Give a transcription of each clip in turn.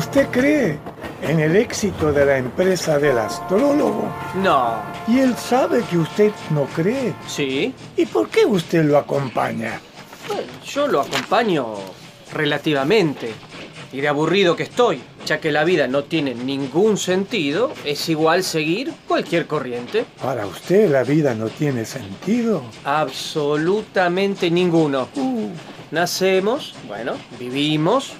¿Usted cree en el éxito de la empresa del astrólogo? No. Y él sabe que usted no cree. Sí. ¿Y por qué usted lo acompaña? Bueno, yo lo acompaño relativamente. Y de aburrido que estoy, ya que la vida no tiene ningún sentido, es igual seguir cualquier corriente. ¿Para usted la vida no tiene sentido? Absolutamente ninguno. Nacemos, bueno, vivimos,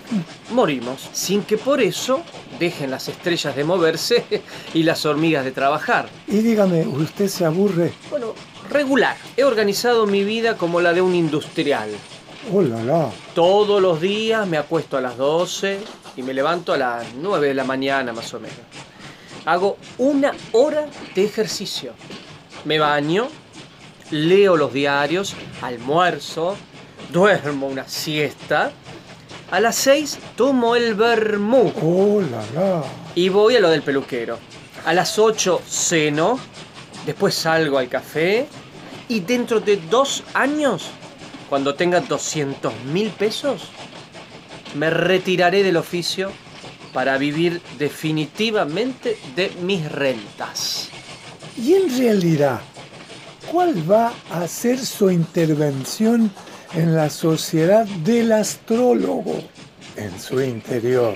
morimos, sin que por eso dejen las estrellas de moverse y las hormigas de trabajar. y dígame, ¿usted se aburre? Bueno, regular. He organizado mi vida como la de un industrial. ¡Oh, la, la! Todos los días me acuesto a las 12 y me levanto a las 9 de la mañana más o menos. Hago una hora de ejercicio. Me baño, leo los diarios, almuerzo, duermo una siesta. A las 6 tomo el vermú ¡Oh, la, la! y voy a lo del peluquero. A las 8 ceno, después salgo al café y dentro de dos años, cuando tenga 200 mil pesos, me retiraré del oficio para vivir definitivamente de mis rentas. Y en realidad, ¿cuál va a ser su intervención en la sociedad del astrólogo? En su interior,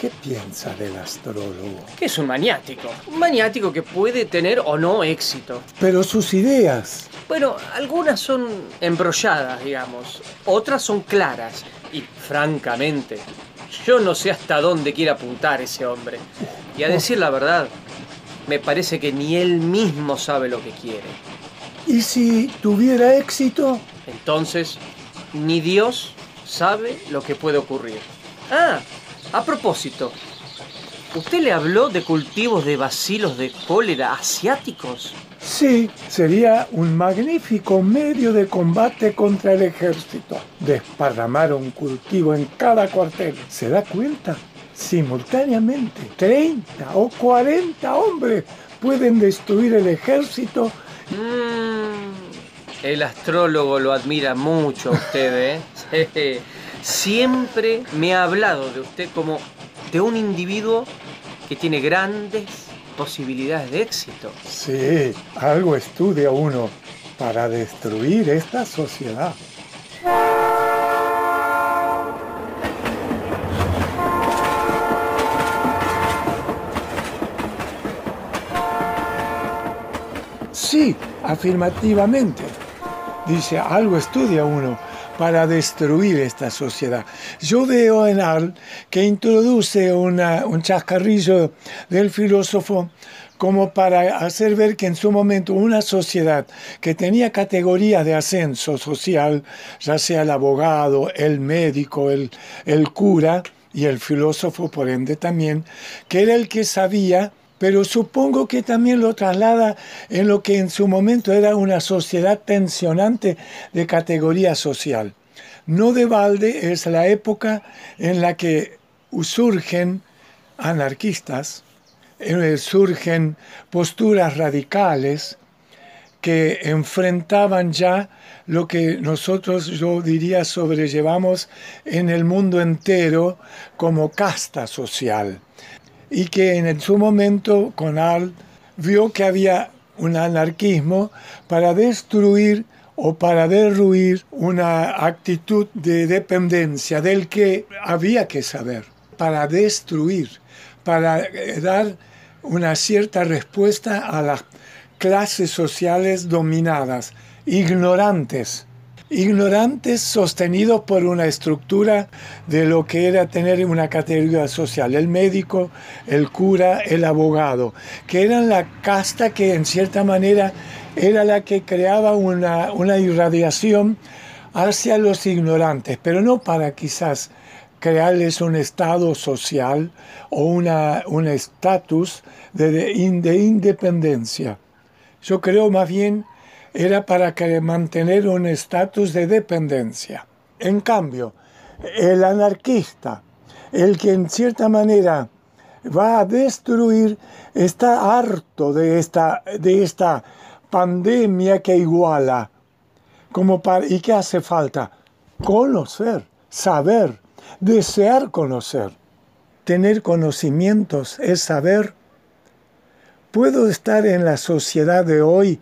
¿qué piensa del astrólogo? Que es un maniático. Un maniático que puede tener o no éxito. Pero sus ideas, Bueno, algunas son embrolladas, digamos. Otras son claras. Y francamente, yo no sé hasta dónde quiere apuntar ese hombre. Y a decir la verdad, me parece que ni él mismo sabe lo que quiere. ¿y si tuviera éxito? Entonces, ni Dios sabe lo que puede ocurrir. Ah, a propósito, ¿usted le habló de cultivos de bacilos de cólera asiáticos? Sí, sería un magnífico medio de combate contra el ejército. Desparramar un cultivo en cada cuartel. ¿Se da cuenta? Simultáneamente, 30 o 40 hombres pueden destruir el ejército. Mm, el astrólogo lo admira mucho a usted, ¿eh? Siempre me ha hablado de usted como de un individuo que tiene grandes posibilidades de éxito. Sí, algo estudia uno para destruir esta sociedad. Sí, afirmativamente. Dice, algo estudia uno para destruir esta sociedad. Yo veo en Al que introduce un chascarrillo del filósofo como para hacer ver que en su momento una sociedad que tenía categorías de ascenso social, ya sea el abogado, el médico, el cura y el filósofo por ende también, que era el que sabía pero supongo que también lo traslada en lo que en su momento era una sociedad tensionante de categoría social. No de balde es la época en la que surgen anarquistas, surgen posturas radicales que enfrentaban ya lo que nosotros, yo diría, sobrellevamos en el mundo entero como casta social y que en su momento Conal vio que había un anarquismo para destruir o para derruir una actitud de dependencia del que había que saber, para destruir, para eh, dar una cierta respuesta a las clases sociales dominadas, ignorantes, ignorantes sostenidos por una estructura de lo que era tener una categoría social, el médico, el cura, el abogado, que eran la casta que en cierta manera era la que creaba una, una irradiación hacia los ignorantes, pero no para quizás crearles un estado social o una, un estatus de, de, de independencia. Yo creo más bien era para que mantener un estatus de dependencia. En cambio, el anarquista, el que en cierta manera va a destruir, está harto de esta, de esta pandemia que iguala. Como ¿Y qué hace falta? Conocer, saber, desear conocer. tener conocimientos, es saber. Puedo estar en la sociedad de hoy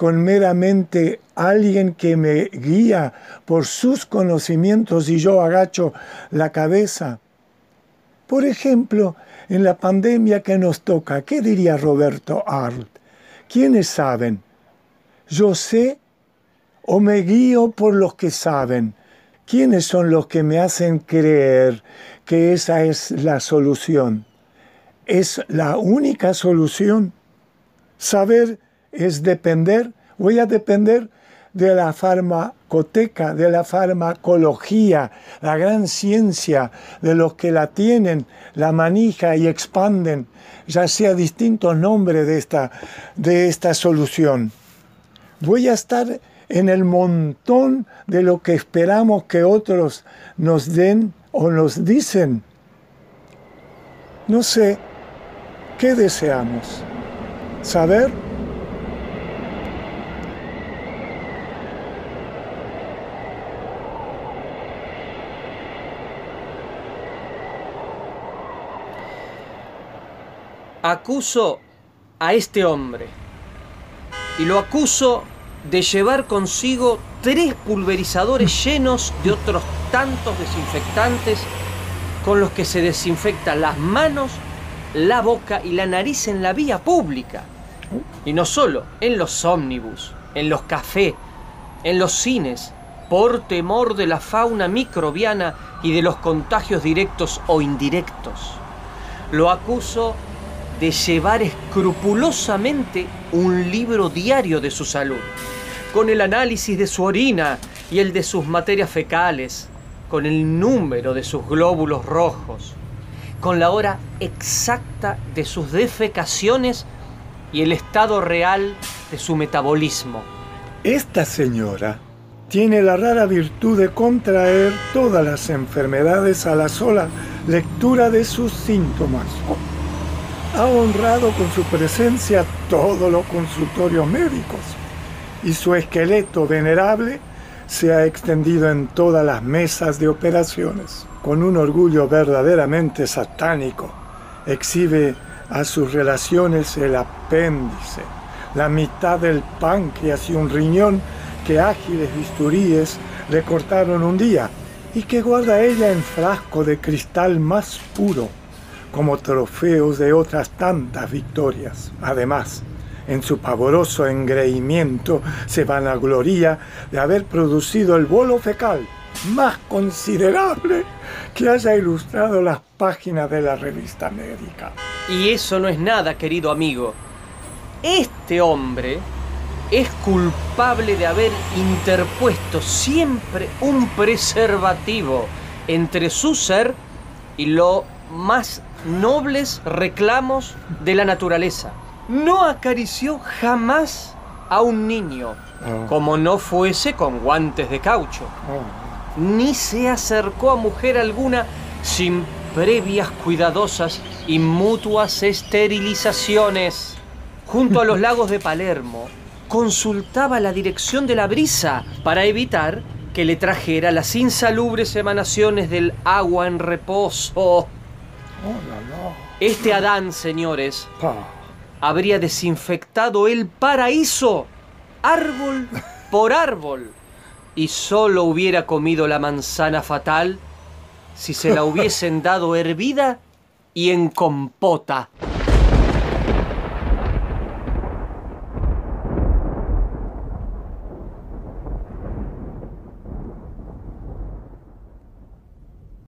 con meramente alguien que me guía por sus conocimientos y yo agacho la cabeza. Por ejemplo, en la pandemia que nos toca, ¿qué diría Roberto Arlt? ¿Quiénes saben? ¿Yo sé o me guío por los que saben? ¿Quiénes son los que me hacen creer que esa es la solución? ¿Es la única solución? Saber es depender. Voy a depender de la farmacoteca, de la farmacología, la gran ciencia de los que la tienen, la manija y expanden, ya sea distintos nombres de esta, de esta solución. Voy a estar en el montón de lo que esperamos que otros nos den o nos dicen. No sé, ¿qué deseamos? ¿Saber? Acuso a este hombre y lo acuso de llevar consigo tres pulverizadores llenos de otros tantos desinfectantes con los que se desinfectan las manos, la boca y la nariz en la vía pública. Y no solo, en los ómnibus, en los cafés, en los cines, por temor de la fauna microbiana y de los contagios directos o indirectos. Lo acuso de llevar escrupulosamente un libro diario de su salud, con el análisis de su orina y el de sus materias fecales, con el número de sus glóbulos rojos, con la hora exacta de sus defecaciones y el estado real de su metabolismo. Esta señora tiene la rara virtud de contraer todas las enfermedades a la sola lectura de sus síntomas ha honrado con su presencia todos los consultorios médicos y su esqueleto venerable se ha extendido en todas las mesas de operaciones. Con un orgullo verdaderamente satánico, exhibe a sus relaciones el apéndice, la mitad del páncreas y un riñón que ágiles bisturíes le cortaron un día y que guarda ella en frasco de cristal más puro como trofeos de otras tantas victorias. Además, en su pavoroso engreimiento se vanagloria de haber producido el bolo fecal más considerable que haya ilustrado las páginas de la revista médica. Y eso no es nada, querido amigo. Este hombre es culpable de haber interpuesto siempre un preservativo entre su ser y lo más nobles reclamos de la naturaleza. No acarició jamás a un niño, ah. como no fuese con guantes de caucho. Ah. Ni se acercó a mujer alguna sin previas cuidadosas y mutuas esterilizaciones. Junto a los lagos de Palermo, consultaba la dirección de la brisa para evitar que le trajera las insalubres emanaciones del agua en reposo. Este Adán, señores, habría desinfectado el paraíso, árbol por árbol, y solo hubiera comido la manzana fatal si se la hubiesen dado hervida y en compota.